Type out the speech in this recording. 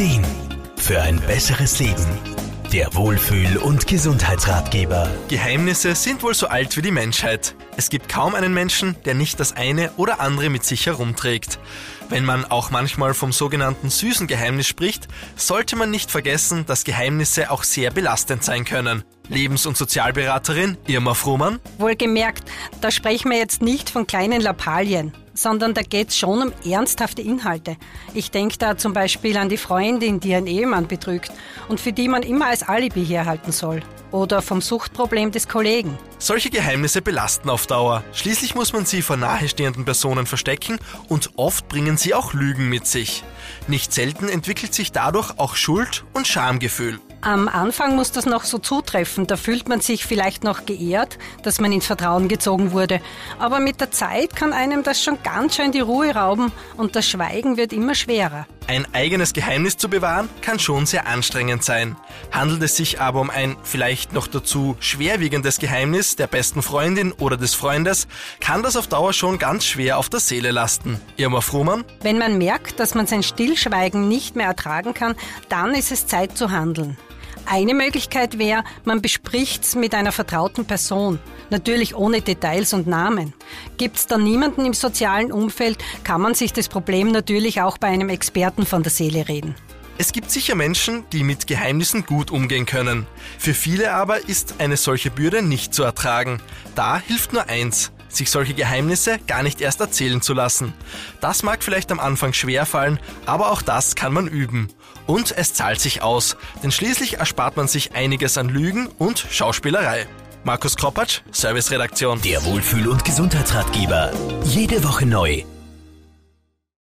Ideen für ein besseres Leben. Der Wohlfühl- und Gesundheitsratgeber. Geheimnisse sind wohl so alt wie die Menschheit. Es gibt kaum einen Menschen, der nicht das eine oder andere mit sich herumträgt. Wenn man auch manchmal vom sogenannten süßen Geheimnis spricht, sollte man nicht vergessen, dass Geheimnisse auch sehr belastend sein können. Lebens- und Sozialberaterin Irma Frumann. Wohlgemerkt, da sprechen wir jetzt nicht von kleinen Lappalien sondern da geht es schon um ernsthafte Inhalte. Ich denke da zum Beispiel an die Freundin, die einen Ehemann betrügt und für die man immer als Alibi herhalten soll. Oder vom Suchtproblem des Kollegen. Solche Geheimnisse belasten auf Dauer. Schließlich muss man sie vor nahestehenden Personen verstecken und oft bringen sie auch Lügen mit sich. Nicht selten entwickelt sich dadurch auch Schuld und Schamgefühl. Am Anfang muss das noch so zutreffen. Da fühlt man sich vielleicht noch geehrt, dass man ins Vertrauen gezogen wurde. Aber mit der Zeit kann einem das schon ganz schön die Ruhe rauben und das Schweigen wird immer schwerer. Ein eigenes Geheimnis zu bewahren kann schon sehr anstrengend sein. Handelt es sich aber um ein vielleicht noch dazu schwerwiegendes Geheimnis der besten Freundin oder des Freundes, kann das auf Dauer schon ganz schwer auf der Seele lasten. Irma Frumann? Wenn man merkt, dass man sein Stillschweigen nicht mehr ertragen kann, dann ist es Zeit zu handeln. Eine Möglichkeit wäre, man bespricht es mit einer vertrauten Person, natürlich ohne Details und Namen. Gibt es da niemanden im sozialen Umfeld, kann man sich das Problem natürlich auch bei einem Experten von der Seele reden. Es gibt sicher Menschen, die mit Geheimnissen gut umgehen können. Für viele aber ist eine solche Bürde nicht zu ertragen. Da hilft nur eins, sich solche Geheimnisse gar nicht erst erzählen zu lassen. Das mag vielleicht am Anfang schwer fallen, aber auch das kann man üben. Und es zahlt sich aus, denn schließlich erspart man sich einiges an Lügen und Schauspielerei. Markus Kropatsch, Serviceredaktion. Der Wohlfühl- und Gesundheitsratgeber. Jede Woche neu